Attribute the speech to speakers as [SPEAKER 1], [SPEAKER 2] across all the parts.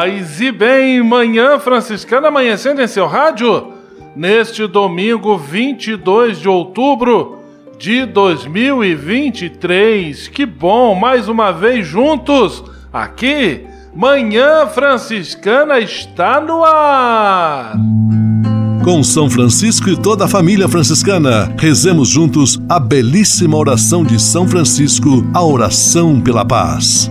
[SPEAKER 1] Paz e bem, manhã franciscana amanhecendo em seu rádio, neste domingo 22 de outubro de 2023. Que bom, mais uma vez juntos aqui. Manhã Franciscana está no ar.
[SPEAKER 2] Com São Francisco e toda a família franciscana, rezemos juntos a belíssima oração de São Francisco, a oração pela paz.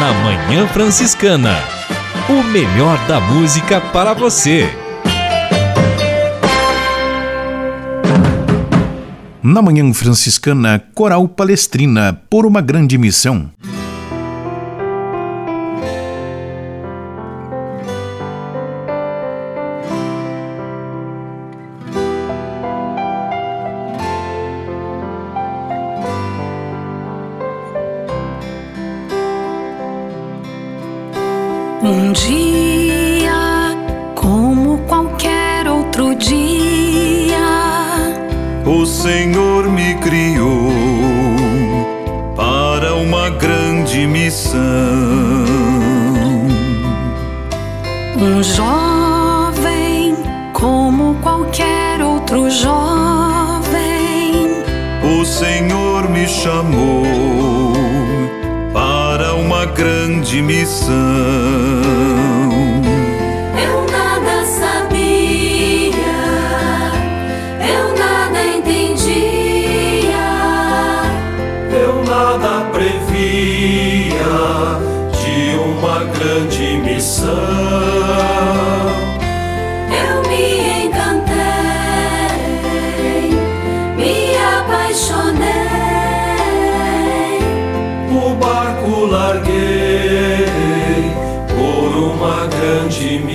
[SPEAKER 3] Na Manhã Franciscana. O melhor da música para você.
[SPEAKER 4] Na Manhã Franciscana, Coral Palestrina, por uma grande missão.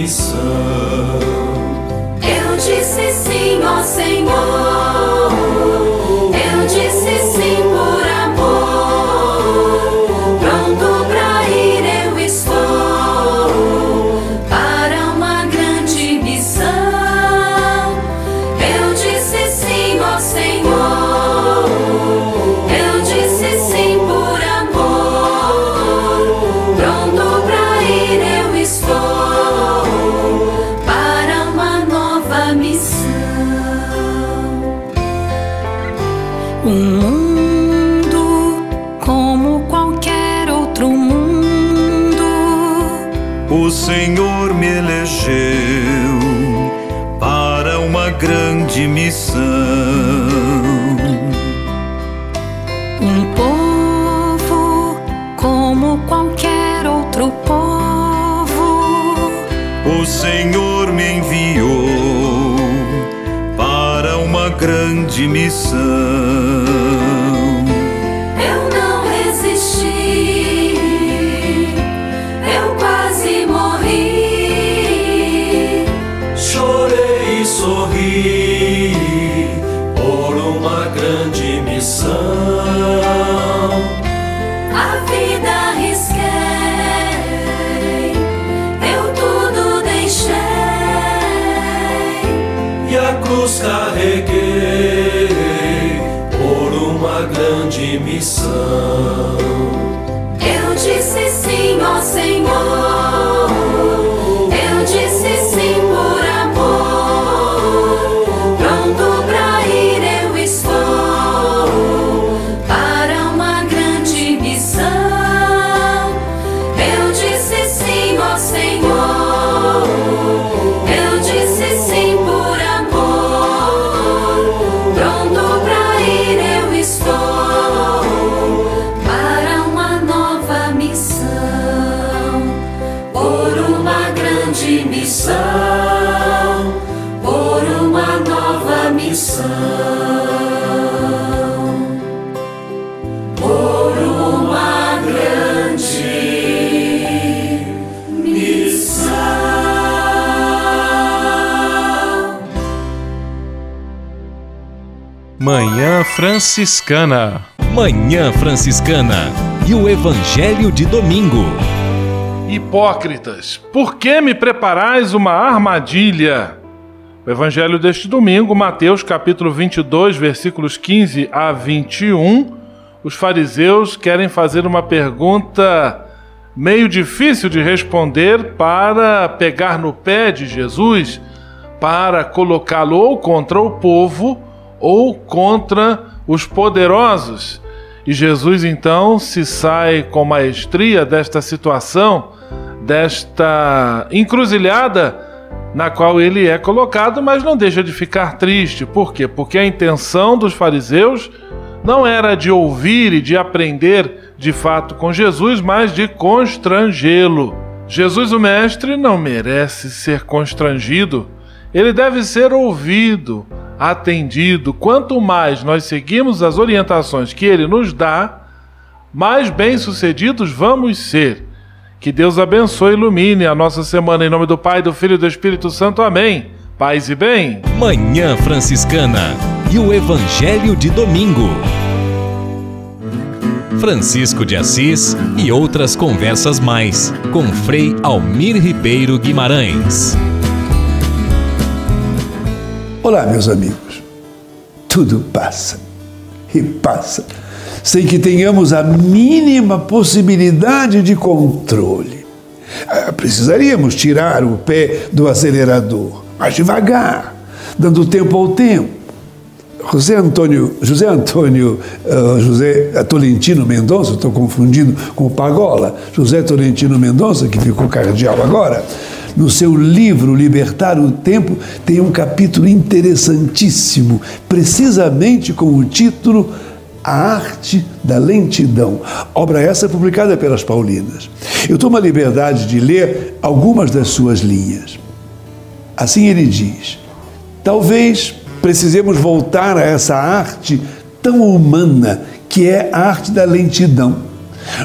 [SPEAKER 5] Grande grande
[SPEAKER 1] Franciscana.
[SPEAKER 3] Manhã Franciscana e o Evangelho de Domingo.
[SPEAKER 1] Hipócritas, por que me preparais uma armadilha? O Evangelho deste domingo, Mateus capítulo 22, versículos 15 a 21. Os fariseus querem fazer uma pergunta meio difícil de responder para pegar no pé de Jesus, para colocá-lo ou contra o povo ou contra os poderosos. E Jesus então se sai com maestria desta situação, desta encruzilhada na qual ele é colocado, mas não deixa de ficar triste. Por quê? Porque a intenção dos fariseus não era de ouvir e de aprender de fato com Jesus, mas de constrangê-lo. Jesus, o Mestre, não merece ser constrangido, ele deve ser ouvido, atendido. Quanto mais nós seguimos as orientações que ele nos dá, mais bem-sucedidos vamos ser. Que Deus abençoe e ilumine a nossa semana em nome do Pai, do Filho e do Espírito Santo. Amém. Paz e bem.
[SPEAKER 3] Manhã Franciscana e o Evangelho de Domingo. Francisco de Assis e outras conversas mais com Frei Almir Ribeiro Guimarães.
[SPEAKER 6] Olá, meus amigos. Tudo passa e passa sem que tenhamos a mínima possibilidade de controle. Ah, Precisaríamos tirar o pé do acelerador, mas devagar, dando tempo ao tempo. José Antônio, José Antônio, uh, José Tolentino Mendonça, estou confundindo com o Pagola, José Tolentino Mendonça, que ficou cardeal agora, no seu livro Libertar o Tempo, tem um capítulo interessantíssimo, precisamente com o título A Arte da Lentidão. Obra essa publicada pelas Paulinas. Eu tomo a liberdade de ler algumas das suas linhas. Assim ele diz: talvez precisemos voltar a essa arte tão humana que é a arte da lentidão.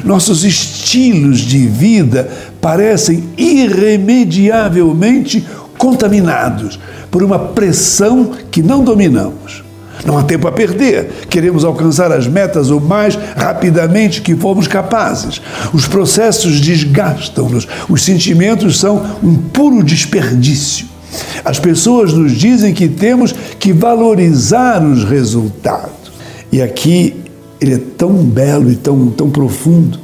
[SPEAKER 6] Nossos estilos de vida parecem irremediavelmente contaminados por uma pressão que não dominamos. Não há tempo a perder. Queremos alcançar as metas o mais rapidamente que formos capazes. Os processos desgastam-nos. Os sentimentos são um puro desperdício. As pessoas nos dizem que temos que valorizar os resultados. E aqui ele é tão belo e tão, tão profundo.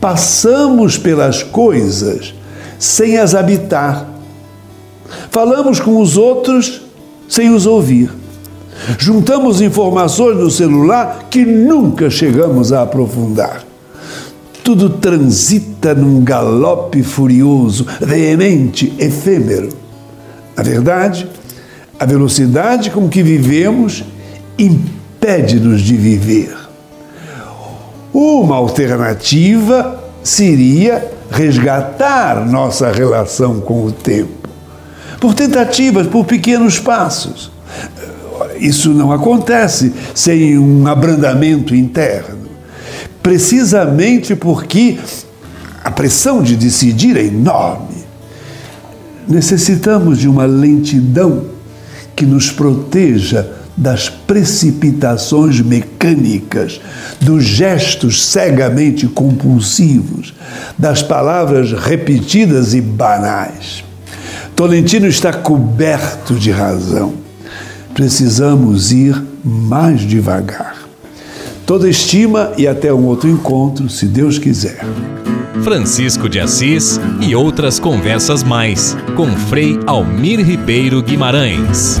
[SPEAKER 6] Passamos pelas coisas sem as habitar. Falamos com os outros sem os ouvir. Juntamos informações no celular que nunca chegamos a aprofundar. Tudo transita num galope furioso, veemente, efêmero. Na verdade, a velocidade com que vivemos impede-nos de viver. Uma alternativa seria resgatar nossa relação com o tempo, por tentativas, por pequenos passos. Isso não acontece sem um abrandamento interno, precisamente porque a pressão de decidir é enorme. Necessitamos de uma lentidão que nos proteja das precipitações mecânicas, dos gestos cegamente compulsivos, das palavras repetidas e banais. Tolentino está coberto de razão. Precisamos ir mais devagar. Toda estima e até um outro encontro, se Deus quiser.
[SPEAKER 3] Francisco de Assis e outras conversas mais com Frei Almir Ribeiro Guimarães.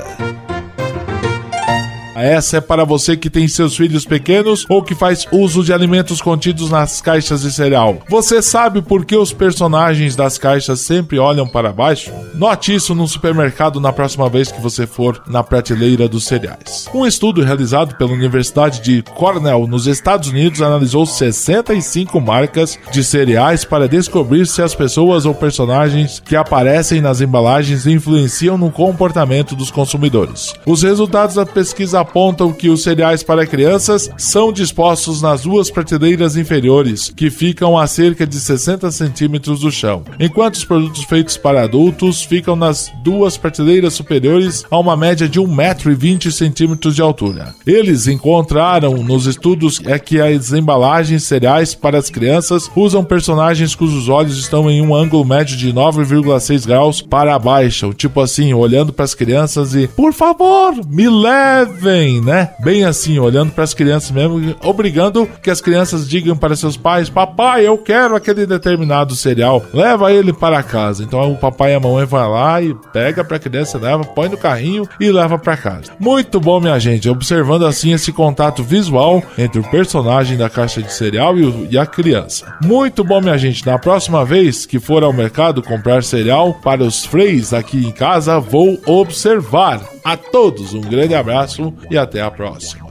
[SPEAKER 7] Essa é para você que tem seus filhos pequenos ou que faz uso de alimentos contidos nas caixas de cereal. Você sabe por que os personagens das caixas sempre olham para baixo? Note isso no supermercado na próxima vez que você for na prateleira dos cereais. Um estudo realizado pela Universidade de Cornell, nos Estados Unidos, analisou 65 marcas de cereais para descobrir se as pessoas ou personagens que aparecem nas embalagens influenciam no comportamento dos consumidores. Os resultados da pesquisa apontam que os cereais para crianças são dispostos nas duas prateleiras inferiores, que ficam a cerca de 60 centímetros do chão, enquanto os produtos feitos para adultos ficam nas duas prateleiras superiores a uma média de 1,20m de altura. Eles encontraram nos estudos é que as embalagens cereais para as crianças usam personagens cujos olhos estão em um ângulo médio de 9,6 graus para baixo, tipo assim, olhando para as crianças e por favor, me levem né? Bem assim, olhando para as crianças mesmo, obrigando que as crianças digam para seus pais: Papai, eu quero aquele determinado cereal, leva ele para casa. Então o papai e a mamãe vai lá e pega para a criança, leva, põe no carrinho e leva para casa. Muito bom, minha gente, observando assim esse contato visual entre o personagem da caixa de cereal e, o, e a criança. Muito bom, minha gente. Na próxima vez que for ao mercado comprar cereal para os freis aqui em casa, vou observar. A todos um grande abraço e até a próxima.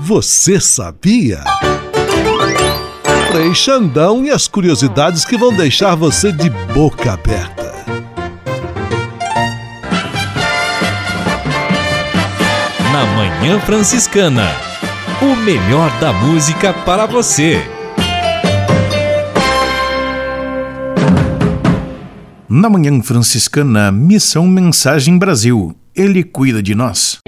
[SPEAKER 2] Você sabia? Frei Xandão e as curiosidades que vão deixar você de boca aberta.
[SPEAKER 3] Na Manhã Franciscana, o melhor da música para você.
[SPEAKER 4] Na Manhã Franciscana, Missão Mensagem Brasil. Ele cuida de nós.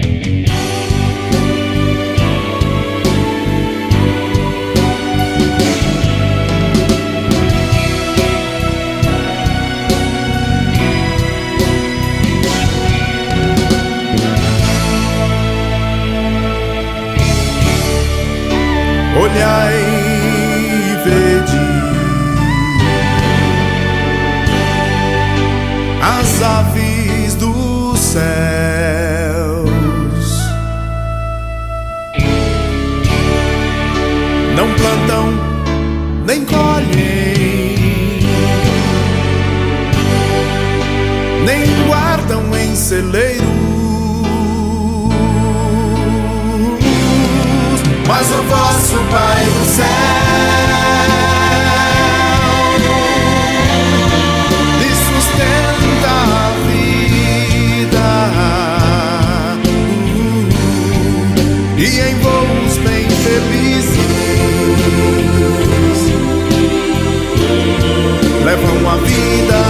[SPEAKER 8] Olhai e vede as aves dos céus, mas o vosso Pai do céu lhe sustenta a vida. E em voos bem felizes levam a vida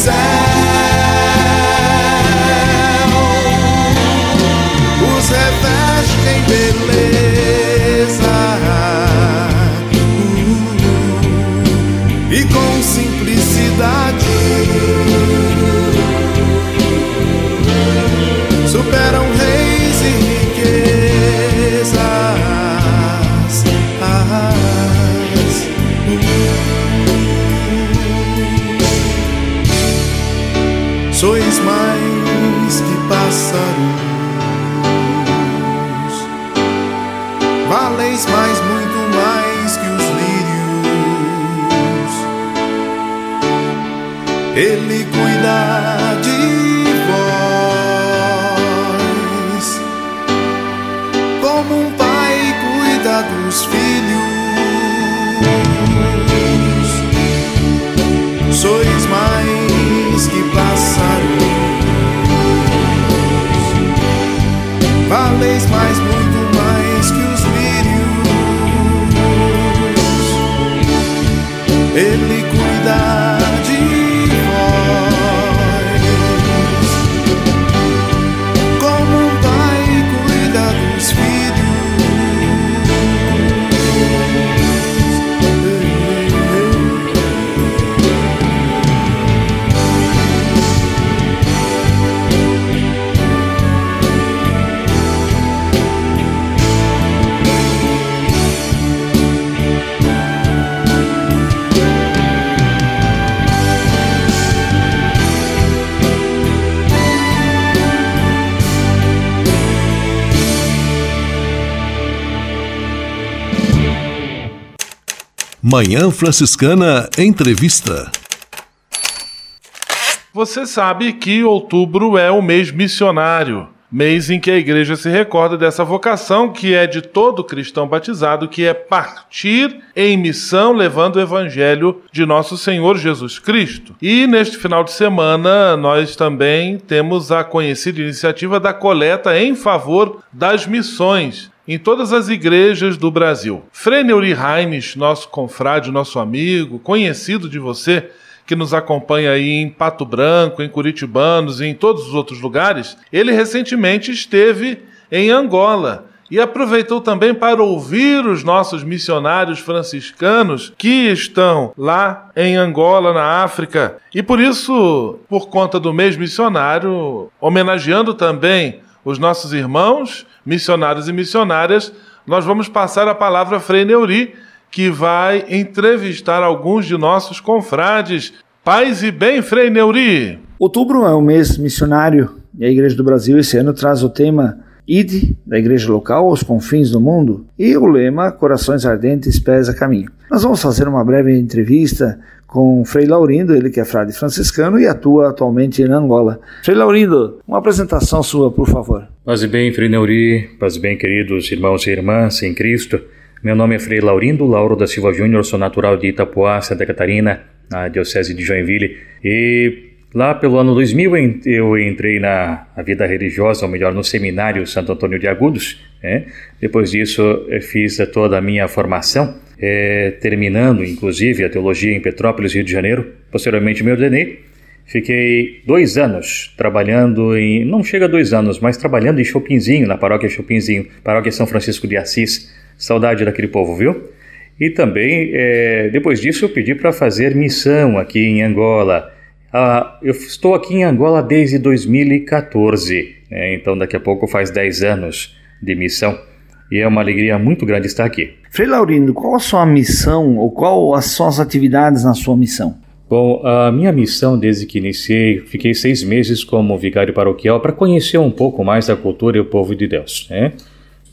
[SPEAKER 8] céu os reveste em beleza uh, e com simplicidade. superam reis e riquezas. Mais que pássaros, valeis mais, muito mais que os lírios. Ele cuida valeis mais, muito
[SPEAKER 2] Manhã Franciscana Entrevista.
[SPEAKER 1] Você sabe que outubro é o mês missionário, mês em que a igreja se recorda dessa vocação que é de todo cristão batizado, que é partir em missão levando o evangelho de nosso Senhor Jesus Cristo. E neste final de semana nós também temos a conhecida iniciativa da coleta em favor das missões em todas as igrejas do Brasil. Frei Neuri Reines, nosso confrade, nosso amigo, conhecido de você, que nos acompanha aí em Pato Branco, em Curitibanos e em todos os outros lugares, ele recentemente esteve em Angola e aproveitou também para ouvir os nossos missionários franciscanos que estão lá em Angola, na África. E por isso, por conta do mês missionário, homenageando também os nossos irmãos, missionários e missionárias, nós vamos passar a palavra Frei Neuri, que vai entrevistar alguns de nossos confrades. Paz e bem, Frei Neuri!
[SPEAKER 9] Outubro é o mês missionário e a Igreja do Brasil esse ano traz o tema Ide, da igreja local aos confins do mundo, e o lema Corações Ardentes, Pés a Caminho. Nós vamos fazer uma breve entrevista com Frei Laurindo, ele que é frade franciscano e atua atualmente em Angola. Frei Laurindo, uma apresentação sua, por favor.
[SPEAKER 10] Paz e bem, Frei Neuri, paz e bem, queridos irmãos e irmãs em Cristo. Meu nome é Frei Laurindo Lauro da Silva Júnior, sou natural de Itapuá, Santa Catarina, na Diocese de Joinville. E lá pelo ano 2000 eu entrei na vida religiosa, ou melhor, no Seminário Santo Antônio de Agudos. Né? Depois disso, fiz toda a minha formação é, terminando inclusive a teologia em Petrópolis, Rio de Janeiro. Posteriormente me ordenei. Fiquei dois anos trabalhando em. Não chega a dois anos, mas trabalhando em Chopinzinho, na paróquia Chopinzinho, paróquia São Francisco de Assis. Saudade daquele povo, viu? E também, é, depois disso, eu pedi para fazer missão aqui em Angola. Ah, eu estou aqui em Angola desde 2014, né? então daqui a pouco faz 10 anos de missão e é uma alegria muito grande estar aqui.
[SPEAKER 9] Frei Laurindo, qual a sua missão ou qual são as atividades na sua missão?
[SPEAKER 10] Bom, a minha missão desde que iniciei, fiquei seis meses como vigário paroquial para conhecer um pouco mais da cultura e o povo de Deus. Né?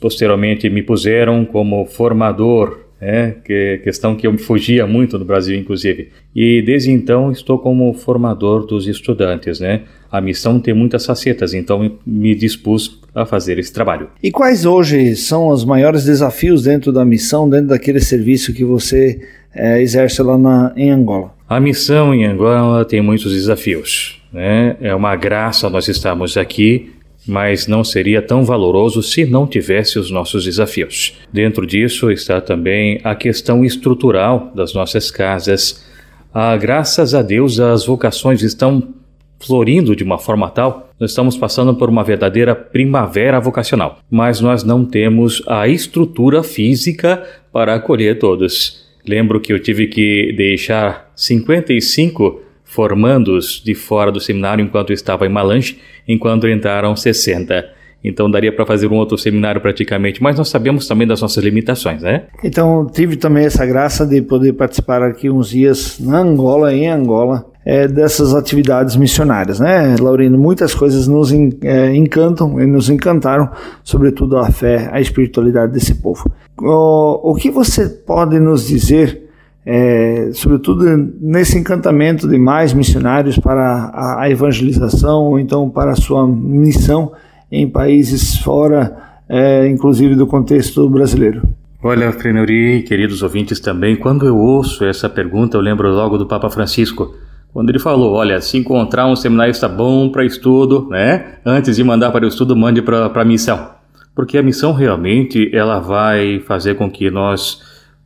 [SPEAKER 10] Posteriormente me puseram como formador, né? que questão que eu me fugia muito no Brasil, inclusive. E desde então estou como formador dos estudantes. Né? A missão tem muitas facetas, então me dispus a fazer esse trabalho.
[SPEAKER 9] E quais hoje são os maiores desafios dentro da missão, dentro daquele serviço que você é, exerce lá na, em Angola?
[SPEAKER 10] A missão em Angola tem muitos desafios. Né? É uma graça nós estarmos aqui, mas não seria tão valoroso se não tivesse os nossos desafios. Dentro disso está também a questão estrutural das nossas casas. Ah, graças a Deus, as vocações estão florindo de uma forma tal, nós estamos passando por uma verdadeira primavera vocacional, mas nós não temos a estrutura física para acolher todos. Lembro que eu tive que deixar 55 formandos de fora do seminário enquanto estava em Malange, enquanto entraram 60. Então daria para fazer um outro seminário praticamente, mas nós sabemos também das nossas limitações, né?
[SPEAKER 9] Então tive também essa graça de poder participar aqui uns dias na Angola, em Angola, é, dessas atividades missionárias, né, Laurino? Muitas coisas nos é, encantam e nos encantaram, sobretudo a fé, a espiritualidade desse povo. O, o que você pode nos dizer, é, sobretudo nesse encantamento de mais missionários para a, evangelização ou então para a sua missão em países fora, é, inclusive do contexto brasileiro?
[SPEAKER 10] Olha, Freneuri, queridos ouvintes também, quando eu ouço essa pergunta, eu lembro logo do Papa Francisco quando ele falou, olha, se encontrar um seminarista bom para estudo, né, antes de mandar para o estudo, mande para a missão. Porque a missão realmente ela vai fazer com que nós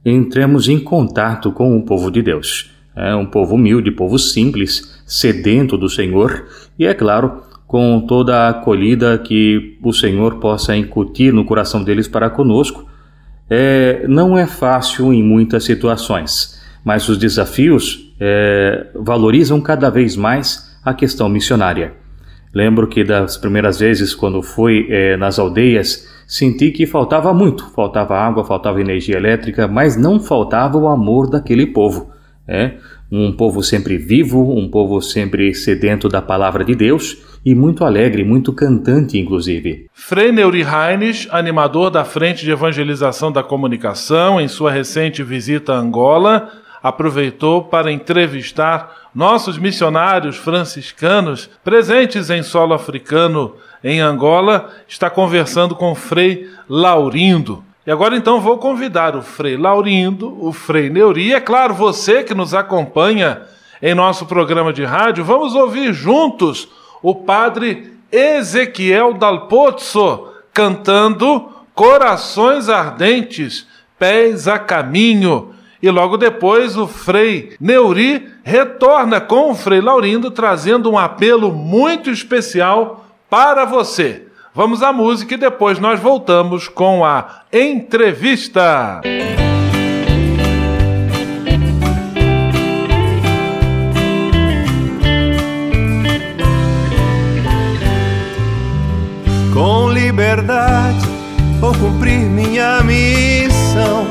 [SPEAKER 10] entremos em contato com o povo de Deus. É um povo humilde, povo simples, sedento do Senhor e, é claro, com toda a acolhida que o Senhor possa incutir no coração deles para conosco. É, não é fácil em muitas situações, mas os desafios é, valorizam cada vez mais a questão missionária. Lembro que das primeiras vezes, quando fui é, nas aldeias, senti que faltava muito. Faltava água, faltava energia elétrica, mas não faltava o amor daquele povo. É um povo sempre vivo, um povo sempre sedento da palavra de Deus e muito alegre, muito cantante, inclusive.
[SPEAKER 1] Frei Neuri Heines, animador da Frente de Evangelização da Comunicação, em sua recente visita a Angola, aproveitou para entrevistar nossos missionários franciscanos presentes em solo africano em Angola, está conversando com o Frei Laurindo. E agora então vou convidar o Frei Laurindo, o Frei Neuri, e é claro, você que nos acompanha em nosso programa de rádio, vamos ouvir juntos o Padre Ezequiel Dalpozzo cantando Corações Ardentes, Pés a Caminho e logo depois o Frei Neuri retorna com o Frei Laurindo trazendo um apelo muito especial para você. Vamos à música e depois nós voltamos com a entrevista.
[SPEAKER 11] Com liberdade vou cumprir minha missão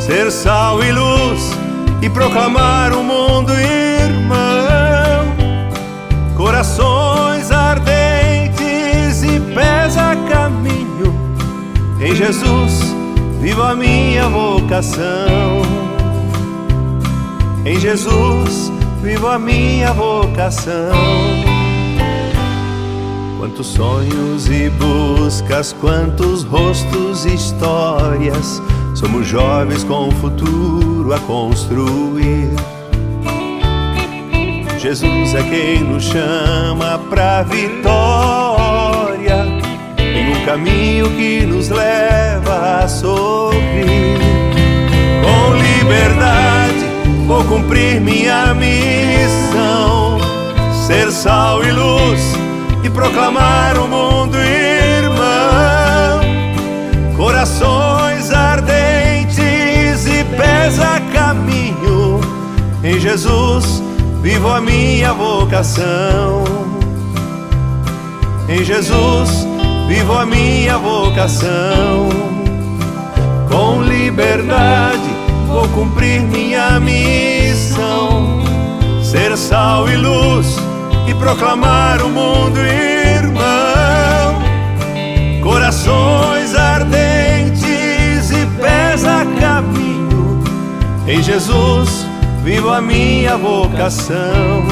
[SPEAKER 11] ser sal e luz e proclamar o mundo irmão. Corações Jesus vivo a minha vocação. Em Jesus vivo a minha vocação. Quantos sonhos e buscas, quantos rostos e histórias Somos jovens com o futuro a construir. Jesus é quem nos chama pra vitória caminho que nos leva a sorrir. Com liberdade vou cumprir minha missão, ser sal e luz e proclamar o mundo irmão. Corações pés a caminho. Em Jesus vivo a minha vocação. Em Jesus vivo a minha vocação. Com liberdade vou cumprir minha missão. Ser sal e luz e proclamar o mundo irmão. Corações ardentes e pés a caminho em Jesus vivo a minha vocação.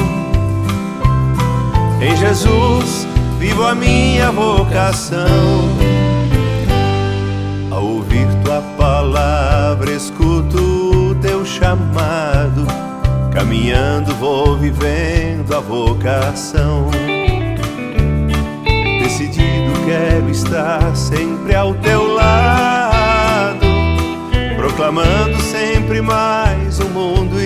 [SPEAKER 11] Em Jesus vivo a minha vocação. Ao ouvir tua palavra, escuto o teu chamado. Caminhando vou vivendo a vocação. Decidido quero estar sempre ao teu lado, proclamando sempre mais um mundo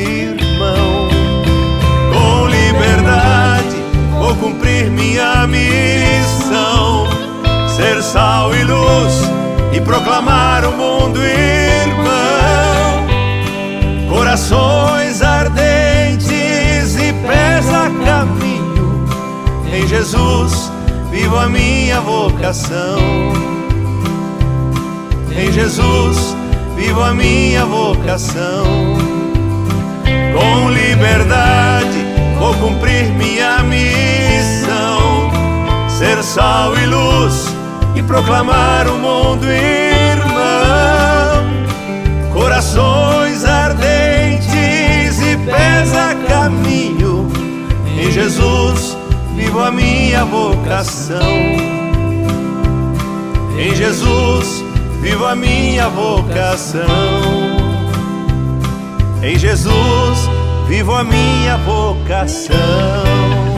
[SPEAKER 11] cumprir minha missão, ser sal e luz e proclamar o mundo irmão. Corações ardentes e pés a caminho, em Jesus vivo a minha vocação. Em Jesus vivo a minha vocação. Com liberdade
[SPEAKER 8] vou cumprir minha missão, ser sal e luz e proclamar o mundo irmão. Corações ardentes e pés a caminho, em Jesus vivo a minha vocação. Em Jesus vivo a minha vocação. Em Jesus vivo a minha vocação.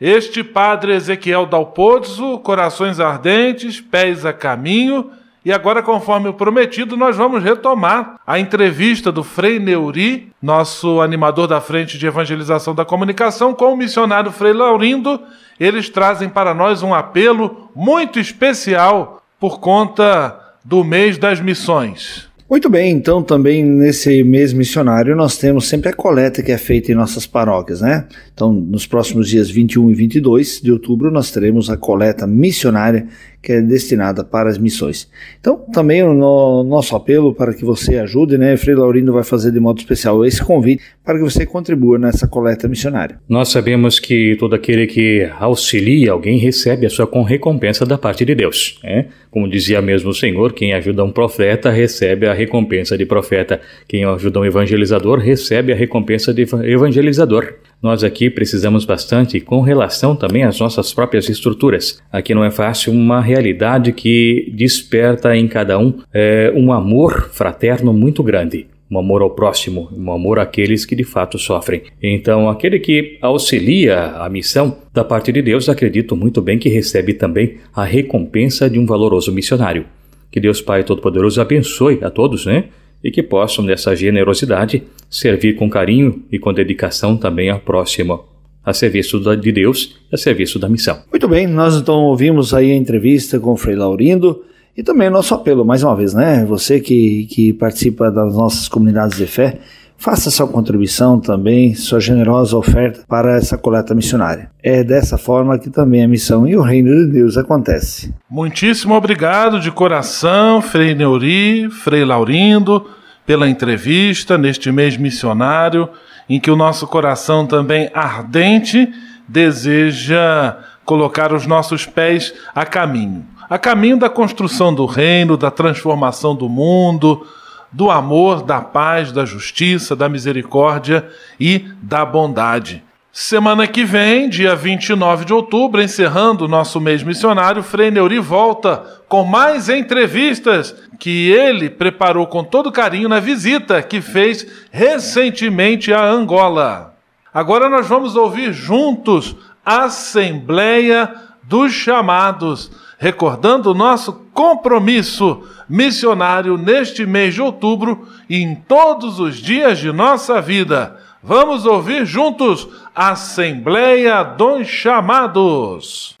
[SPEAKER 1] Este padre Ezequiel Dalpozzo, corações ardentes, pés a caminho. E agora, conforme o prometido, nós vamos retomar a entrevista do Frei Neuri, nosso animador da frente de evangelização da comunicação, com o missionário Frei Laurindo. Eles trazem para nós um apelo muito especial por conta do mês das missões.
[SPEAKER 9] Muito bem, então também nesse mês missionário nós temos sempre a coleta que é feita em nossas paróquias, né? Então, nos próximos dias 21 e 22 de outubro nós teremos a coleta missionária que é destinada para as missões. Então, também o no, nosso apelo para que você ajude, né? Frei Laurindo vai fazer de modo especial esse convite para que você contribua nessa coleta missionária.
[SPEAKER 10] Nós sabemos que todo aquele que auxilia alguém recebe a sua recompensa da parte de Deus, né? Como dizia mesmo o Senhor, quem ajuda um profeta recebe a recompensa de profeta, quem ajuda um evangelizador recebe a recompensa de evangelizador. Nós aqui precisamos bastante com relação também às nossas próprias estruturas. Aqui não é fácil uma realidade que desperta em cada um é, um amor fraterno muito grande um amor ao próximo, um amor àqueles que de fato sofrem. Então, aquele que auxilia a missão da parte de Deus, acredito muito bem que recebe também a recompensa de um valoroso missionário. Que Deus Pai Todo-Poderoso abençoe a todos, né? E que possam, nessa generosidade, servir com carinho e com dedicação também ao próximo, a serviço de Deus e a serviço da missão.
[SPEAKER 9] Muito bem, nós então ouvimos aí a entrevista com o Frei Laurindo e também nosso apelo, mais uma vez, né? Você que, que participa das nossas comunidades de fé, faça sua contribuição também, sua generosa oferta para essa coleta missionária. É dessa forma que também a missão e o reino de Deus acontece.
[SPEAKER 1] Muitíssimo obrigado de coração, Frei Neuri, Frei Laurindo, pela entrevista neste mês missionário, em que o nosso coração também ardente deseja colocar os nossos pés a caminho a caminho da construção do reino, da transformação do mundo, do amor, da paz, da justiça, da misericórdia e da bondade. Semana que vem, dia 29 de outubro, encerrando o nosso mês missionário, Frei Neuri volta com mais entrevistas que ele preparou com todo carinho na visita que fez recentemente a Angola. Agora nós vamos ouvir juntos a Assembleia dos Chamados recordando o nosso compromisso missionário neste mês de outubro e em todos os dias de nossa vida. Vamos ouvir juntos Assembleia dos Chamados.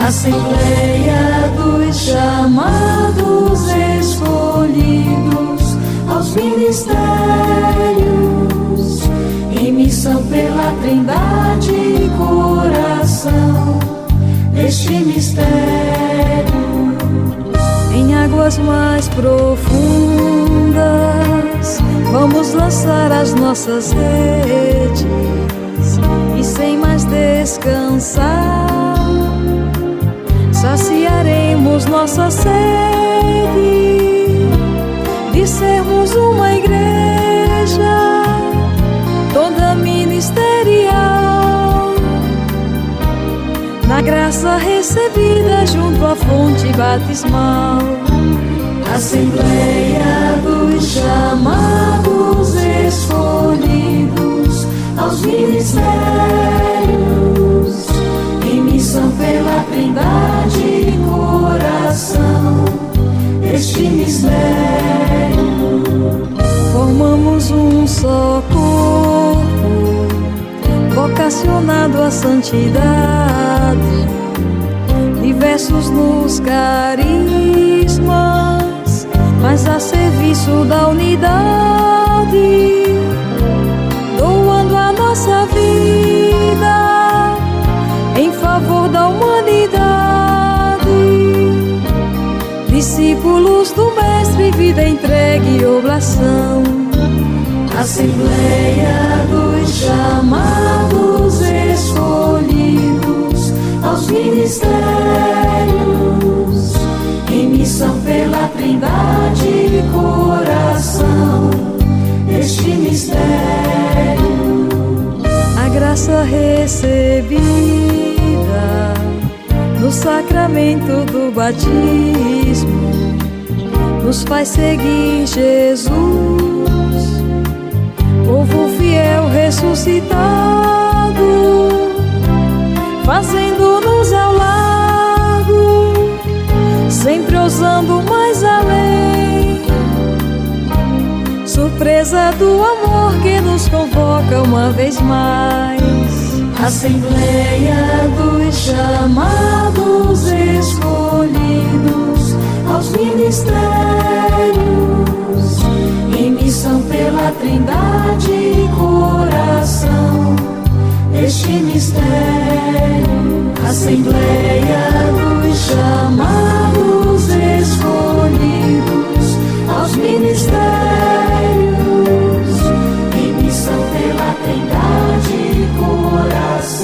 [SPEAKER 5] Assembleia dos chamados escolhidos aos ministérios em missão pela Trindade coração deste mistério.
[SPEAKER 12] Em águas mais profundas vamos lançar as nossas redes e sem mais descansar saciaremos nossa sede de sermos uma igreja toda ministerial na graça recebida junto à fonte batismal.
[SPEAKER 5] Assembleia dos chamados escolhidos aos ministérios pela Trindade e coração este mistério.
[SPEAKER 12] Formamos um só corpo, vocacionado à santidade, diversos nos carismas, mas a serviço da unidade nossa vida entregue oblação.
[SPEAKER 5] Assembleia dos chamados escolhidos aos ministérios em missão pela Trindade coração este mistério.
[SPEAKER 12] A graça recebida no sacramento do batismo nos faz seguir Jesus, povo fiel ressuscitado, fazendo-nos ao lado, sempre ousando mais além. Surpresa do amor que nos convoca uma vez mais.
[SPEAKER 5] Assembleia dos chamados escolhidos aos ministérios em missão pela Trindade coração este mistério. Assembleia dos chamados escolhidos aos ministérios em missão pela Trindade coração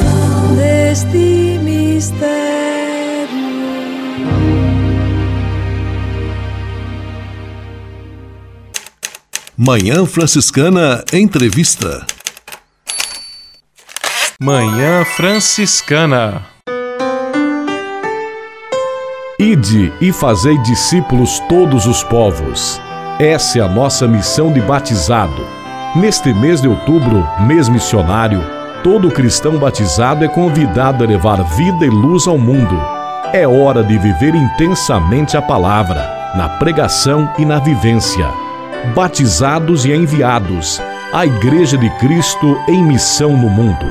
[SPEAKER 2] Manhã Franciscana Entrevista.
[SPEAKER 1] Manhã Franciscana.
[SPEAKER 13] Ide e fazei discípulos todos os povos. Essa é a nossa missão de batizado. Neste mês de outubro, mês missionário, todo cristão batizado é convidado a levar vida e luz ao mundo. É hora de viver intensamente a palavra, na pregação e na vivência. Batizados e enviados, a Igreja de Cristo em missão no mundo.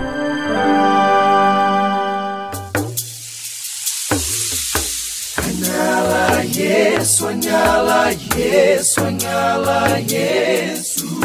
[SPEAKER 14] Anyala Yesu, anyala Yesu, anyala Yesu.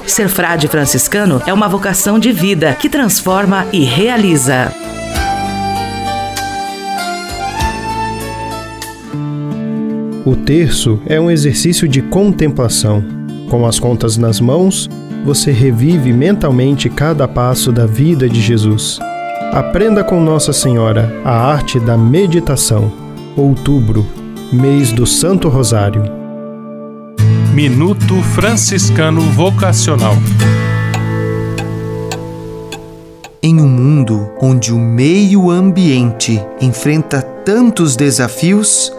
[SPEAKER 15] Ser frade franciscano é uma vocação de vida que transforma e realiza.
[SPEAKER 16] O terço é um exercício de contemplação. Com as contas nas mãos, você revive mentalmente cada passo da vida de Jesus. Aprenda com Nossa Senhora a arte da meditação. Outubro, mês do Santo Rosário.
[SPEAKER 1] Minuto Franciscano Vocacional.
[SPEAKER 17] Em um mundo onde o meio ambiente enfrenta tantos desafios,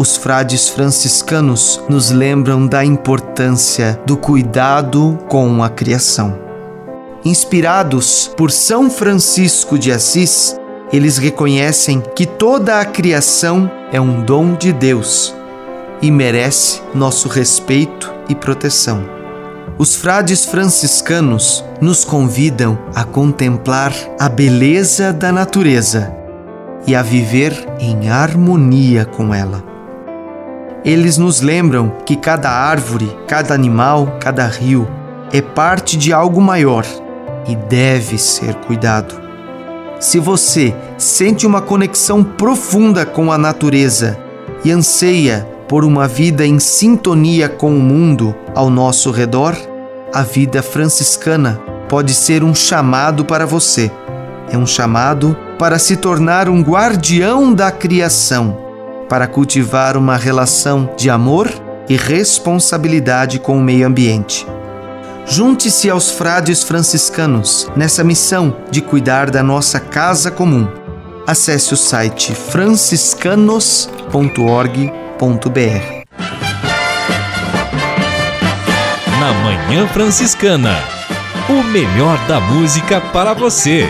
[SPEAKER 17] os frades franciscanos nos lembram da importância do cuidado com a criação. Inspirados por São Francisco de Assis, eles reconhecem que toda a criação é um dom de Deus e merece nosso respeito e proteção. Os frades franciscanos nos convidam a contemplar a beleza da natureza e a viver em harmonia com ela. Eles nos lembram que cada árvore, cada animal, cada rio é parte de algo maior e deve ser cuidado. Se você sente uma conexão profunda com a natureza e anseia por uma vida em sintonia com o mundo ao nosso redor, a vida franciscana pode ser um chamado para você. É um chamado para se tornar um guardião da criação para cultivar uma relação de amor e responsabilidade com o meio ambiente. Junte-se aos frades franciscanos nessa missão de cuidar da nossa casa comum. Acesse o site franciscanos.org.br.
[SPEAKER 3] Na Manhã Franciscana, o melhor da música para você.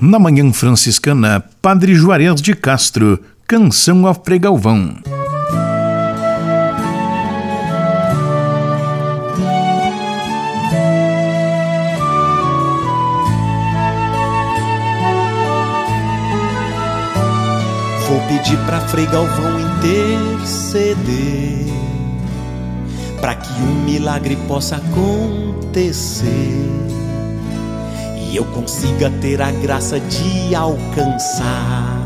[SPEAKER 4] Na Manhã Franciscana, Padre Juarez de Castro, Canção ao Frei
[SPEAKER 18] Pedir pra Frei Galvão interceder para que um milagre possa acontecer e eu consiga ter a graça de alcançar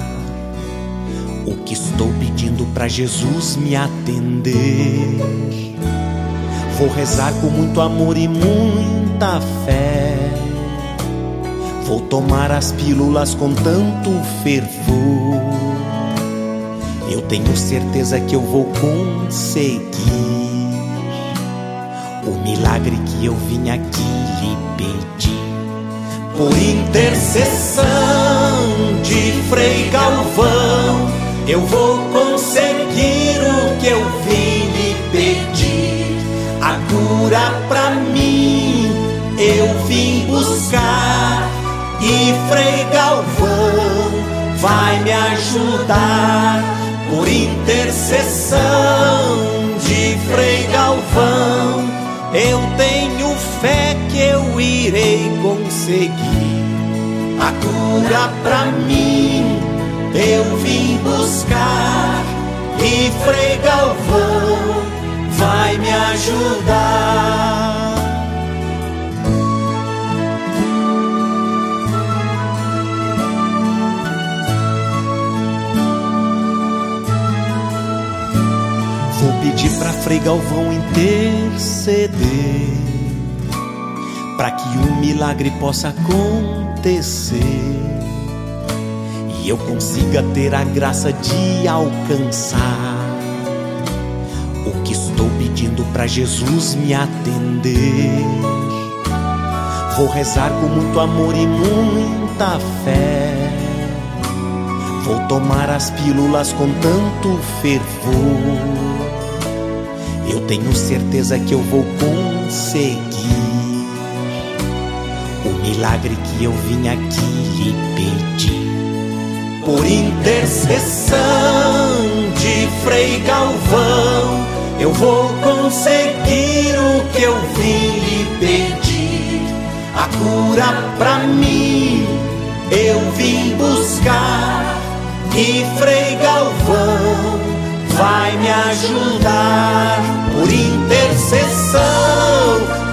[SPEAKER 18] o que estou pedindo para Jesus me atender. Vou rezar com muito amor e muita fé. Vou tomar as pílulas com tanto fervor. Eu tenho certeza que eu vou conseguir o milagre que eu vim aqui lhe pedir por intercessão de Frei Galvão, eu vou conseguir o que eu vim lhe pedir. A cura pra mim eu vim buscar e Frei Galvão vai me ajudar por intercessão de Frei Galvão. Eu tenho fé que eu irei conseguir a cura pra mim. Eu vim buscar e Frei Galvão vai me ajudar. Pedir pra Frei Galvão interceder para que um milagre possa acontecer e eu consiga ter a graça de alcançar o que estou pedindo para Jesus me atender. Vou rezar com muito amor e muita fé. Vou tomar as pílulas com tanto fervor. Tenho certeza que eu vou conseguir o milagre que eu vim aqui lhe pedir. Por intercessão de Frei Galvão, eu vou conseguir o que eu vim lhe pedir. A cura pra mim eu vim buscar e Frei Galvão vai me ajudar por intercessão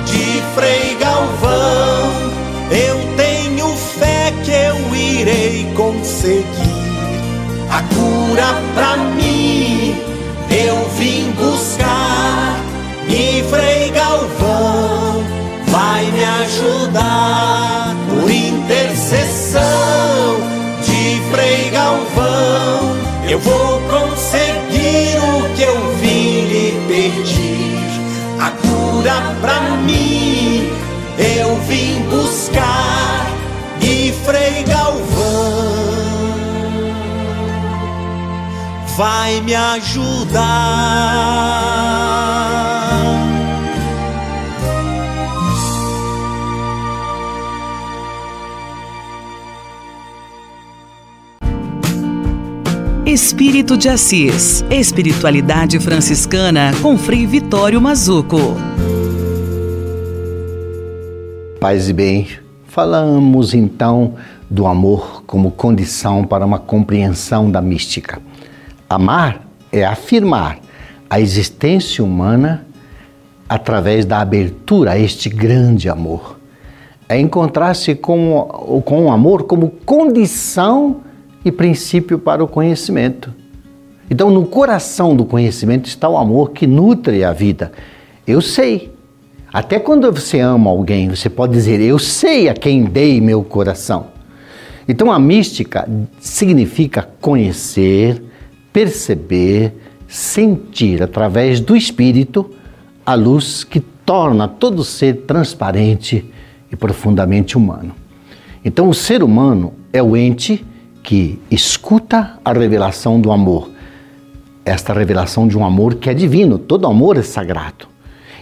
[SPEAKER 18] de Frei Galvão. Eu tenho fé que eu irei conseguir a cura pra mim. Cura pra mim eu vim buscar e Frei Galvão vai me ajudar.
[SPEAKER 15] Espírito de Assis. Espiritualidade franciscana com Frei Vitório Mazuco.
[SPEAKER 19] Paz e bem, falamos então do amor como condição para uma compreensão da mística. Amar é afirmar a existência humana através da abertura a este grande amor. É encontrar-se com, com o amor como condição e princípio para o conhecimento. Então, no coração do conhecimento está o amor que nutre a vida. Eu sei. Até quando você ama alguém, você pode dizer: Eu sei a quem dei meu coração. Então, a mística significa conhecer, perceber, sentir através do espírito a luz que torna todo ser transparente e profundamente humano. Então, o ser humano é o ente que escuta a revelação do amor. Esta revelação de um amor que é divino, todo amor é sagrado.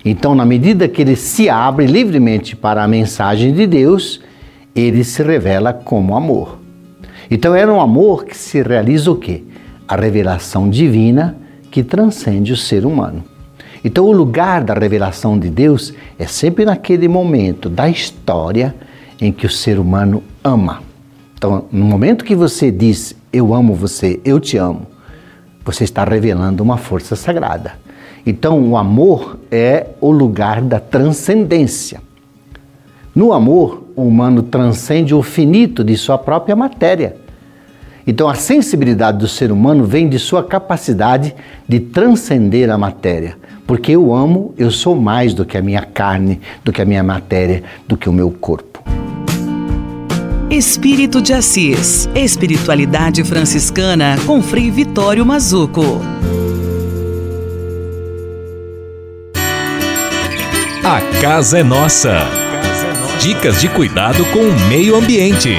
[SPEAKER 19] Então, na medida que ele se abre livremente para a mensagem de Deus, ele se revela como amor. Então, era um amor que se realiza o quê? A revelação divina que transcende o ser humano. Então, o lugar da revelação de Deus é sempre naquele momento da história em que o ser humano ama. Então, no momento que você diz eu amo você, eu te amo, você está revelando uma força sagrada. Então, o amor é o lugar da transcendência. No amor, o humano transcende o finito de sua própria matéria. Então, a sensibilidade do ser humano vem de sua capacidade de transcender a matéria. Porque eu amo, eu sou mais do que a minha carne, do que a minha matéria, do que o meu corpo.
[SPEAKER 15] Espírito de Assis. Espiritualidade franciscana com Frei Vitório Mazuco.
[SPEAKER 3] Casa é nossa. Dicas de cuidado com o meio ambiente.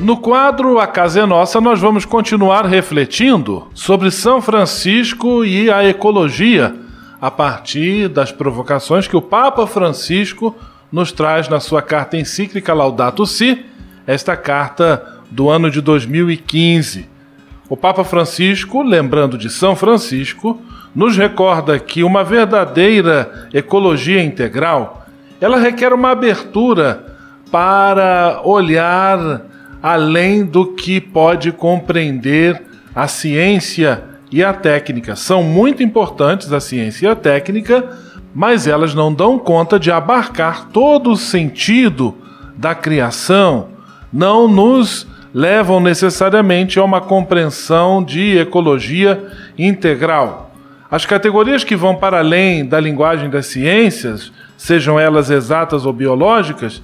[SPEAKER 1] No quadro A Casa é Nossa, nós vamos continuar refletindo sobre São Francisco e a ecologia a partir das provocações que o Papa Francisco nos traz na sua carta encíclica Laudato Si, esta carta do ano de 2015. O Papa Francisco, lembrando de São Francisco, nos recorda que uma verdadeira ecologia integral, ela requer uma abertura para olhar além do que pode compreender a ciência e a técnica. São muito importantes a ciência e a técnica, mas elas não dão conta de abarcar todo o sentido da criação, não nos levam necessariamente a uma compreensão de ecologia integral. As categorias que vão para além da linguagem das ciências, sejam elas exatas ou biológicas,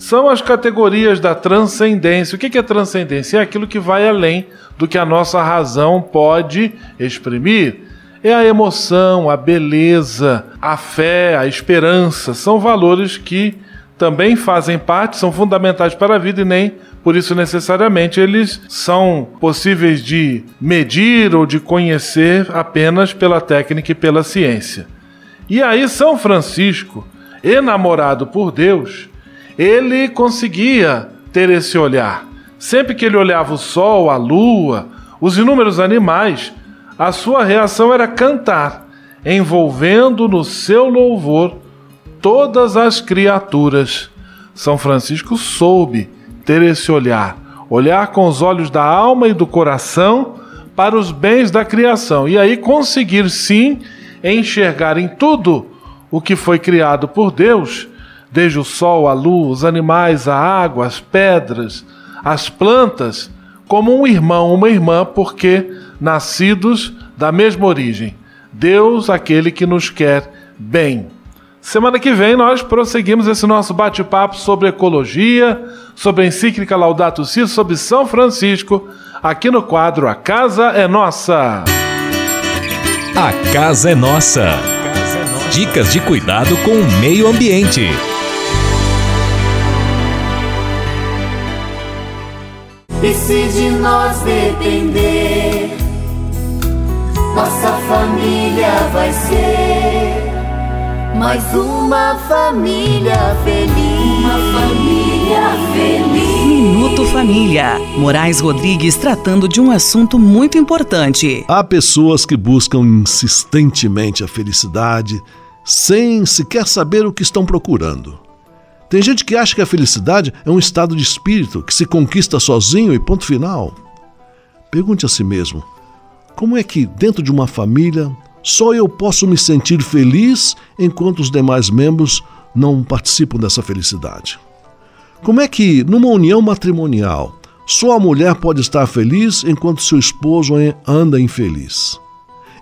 [SPEAKER 1] são as categorias da transcendência. O que é transcendência? É aquilo que vai além do que a nossa razão pode exprimir. É a emoção, a beleza, a fé, a esperança. São valores que também fazem parte, são fundamentais para a vida e nem por isso necessariamente eles são possíveis de medir ou de conhecer apenas pela técnica e pela ciência. E aí, São Francisco, enamorado por Deus, ele conseguia ter esse olhar. Sempre que ele olhava o sol, a lua, os inúmeros animais, a sua reação era cantar, envolvendo no seu louvor todas as criaturas. São Francisco soube ter esse olhar, olhar com os olhos da alma e do coração para os bens da criação e aí conseguir sim enxergar em tudo o que foi criado por Deus, desde o sol, a luz, os animais, a água, as pedras, as plantas como um irmão, uma irmã, porque nascidos da mesma origem. Deus, aquele que nos quer bem. Semana que vem nós prosseguimos esse nosso bate-papo sobre ecologia, sobre a encíclica Laudato Si, sobre São Francisco, aqui no quadro A Casa é Nossa.
[SPEAKER 3] A Casa é Nossa. Dicas de cuidado com o meio ambiente.
[SPEAKER 5] E se de nós depender, nossa família vai ser mais uma família feliz. Uma família feliz.
[SPEAKER 15] Minuto Família. Moraes Rodrigues tratando de um assunto muito importante.
[SPEAKER 2] Há pessoas que buscam insistentemente a felicidade sem sequer saber o que estão procurando. Tem gente que acha que a felicidade é um estado de espírito que se conquista sozinho e ponto final. Pergunte a si mesmo: como é que, dentro de uma família, só eu posso me sentir feliz enquanto os demais membros não participam dessa felicidade? Como é que, numa união matrimonial, só a mulher pode estar feliz enquanto seu esposo anda infeliz?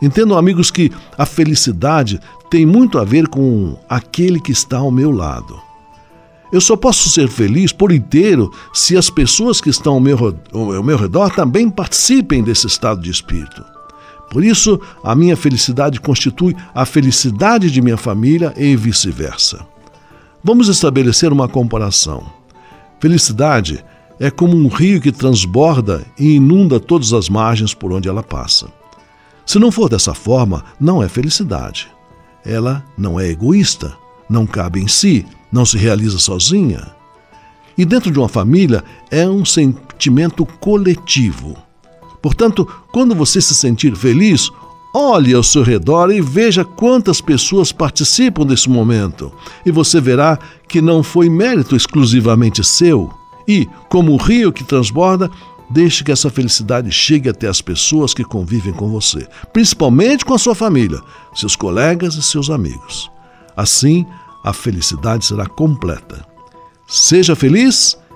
[SPEAKER 2] Entendo, amigos, que a felicidade tem muito a ver com aquele que está ao meu lado. Eu só posso ser feliz por inteiro se as pessoas que estão ao meu, ao meu redor também participem desse estado de espírito. Por isso, a minha felicidade constitui a felicidade de minha família e vice-versa. Vamos estabelecer uma comparação. Felicidade é como um rio que transborda e inunda todas as margens por onde ela passa. Se não for dessa forma, não é felicidade. Ela não é egoísta, não cabe em si, não se realiza sozinha. E dentro de uma família é um sentimento coletivo. Portanto, quando você se sentir feliz, olhe ao seu redor e veja quantas pessoas participam desse momento. E você verá que não foi mérito exclusivamente seu. E, como o rio que transborda, deixe que essa felicidade chegue até as pessoas que convivem com você, principalmente com a sua família, seus colegas e seus amigos. Assim, a felicidade será completa. Seja feliz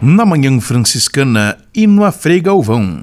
[SPEAKER 4] Na Manhã Franciscana e no Afrei Galvão.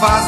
[SPEAKER 14] De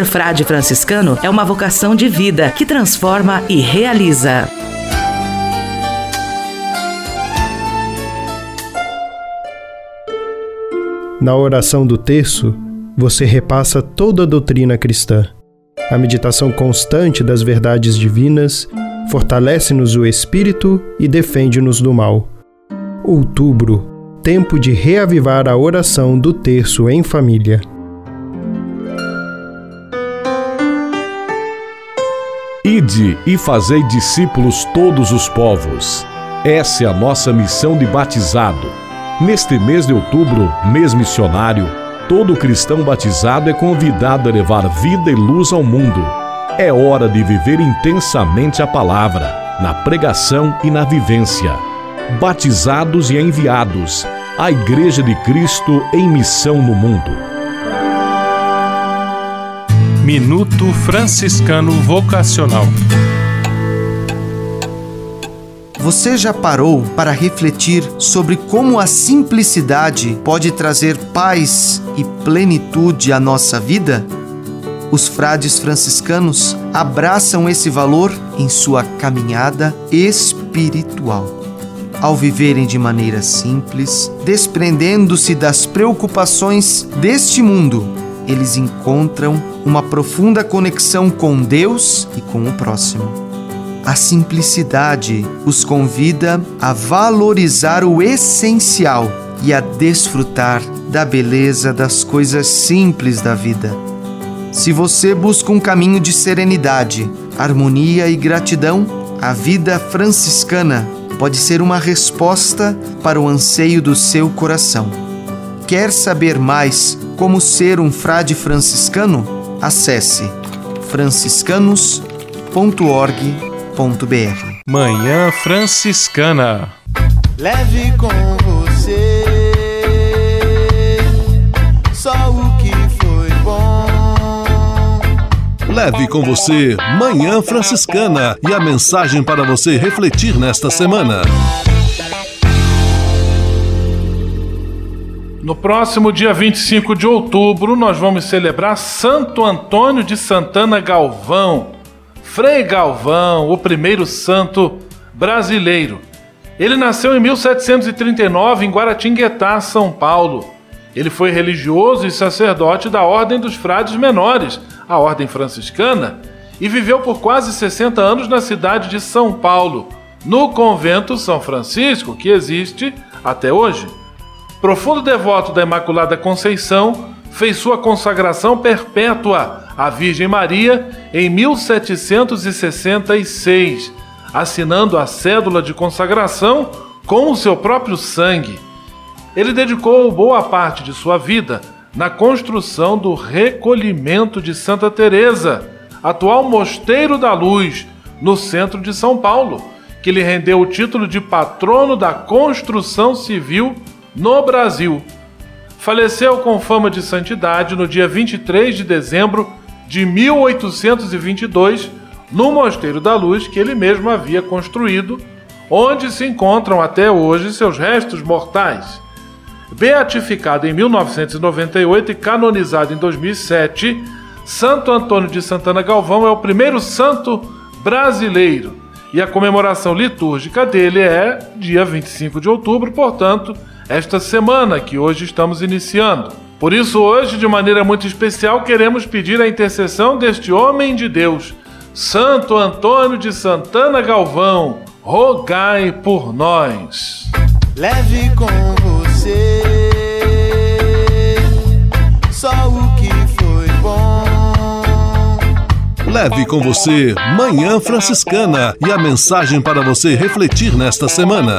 [SPEAKER 15] Ser frade franciscano é uma vocação de vida que transforma e realiza.
[SPEAKER 16] Na oração do terço, você repassa toda a doutrina cristã. A meditação constante das verdades divinas fortalece-nos o espírito e defende-nos do mal. Outubro tempo de reavivar a oração do terço em família.
[SPEAKER 13] Ide e fazei discípulos todos os povos. Essa é a nossa missão de batizado. Neste mês de outubro, mês missionário, todo cristão batizado é convidado a levar vida e luz ao mundo. É hora de viver intensamente a palavra, na pregação e na vivência. Batizados e enviados, a Igreja de Cristo em missão no mundo.
[SPEAKER 1] Minuto Franciscano Vocacional.
[SPEAKER 17] Você já parou para refletir sobre como a simplicidade pode trazer paz e plenitude à nossa vida? Os frades franciscanos abraçam esse valor em sua caminhada espiritual ao viverem de maneira simples, desprendendo-se das preocupações deste mundo, eles encontram uma profunda conexão com Deus e com o próximo. A simplicidade os convida a valorizar o essencial e a desfrutar da beleza das coisas simples da vida. Se você busca um caminho de serenidade, harmonia e gratidão, a vida franciscana pode ser uma resposta para o anseio do seu coração. Quer saber mais como ser um frade franciscano? Acesse franciscanos.org.br.
[SPEAKER 1] Manhã Franciscana.
[SPEAKER 14] Leve com você só o que foi bom.
[SPEAKER 2] Leve com você Manhã Franciscana e a mensagem para você refletir nesta semana.
[SPEAKER 1] No próximo dia 25 de outubro, nós vamos celebrar Santo Antônio de Santana Galvão, Frei Galvão, o primeiro santo brasileiro. Ele nasceu em 1739 em Guaratinguetá, São Paulo. Ele foi religioso e sacerdote da Ordem dos Frades Menores, a Ordem Franciscana, e viveu por quase 60 anos na cidade de São Paulo, no convento São Francisco, que existe até hoje. Profundo devoto da Imaculada Conceição, fez sua consagração perpétua à Virgem Maria em 1766, assinando a cédula de consagração com o seu próprio sangue. Ele dedicou boa parte de sua vida na construção do recolhimento de Santa Teresa, atual Mosteiro da Luz, no centro de São Paulo, que lhe rendeu o título de patrono da construção civil no Brasil. Faleceu com fama de santidade no dia 23 de dezembro de 1822, no Mosteiro da Luz que ele mesmo havia construído, onde se encontram até hoje seus restos mortais. Beatificado em 1998 e canonizado em 2007, Santo Antônio de Santana Galvão é o primeiro santo brasileiro e a comemoração litúrgica dele é dia 25 de outubro, portanto, esta semana que hoje estamos iniciando. Por isso, hoje, de maneira muito especial, queremos pedir a intercessão deste homem de Deus, Santo Antônio de Santana Galvão, rogai por nós.
[SPEAKER 14] Leve com você só o que foi bom.
[SPEAKER 2] Leve com você Manhã Franciscana e a mensagem para você refletir nesta semana.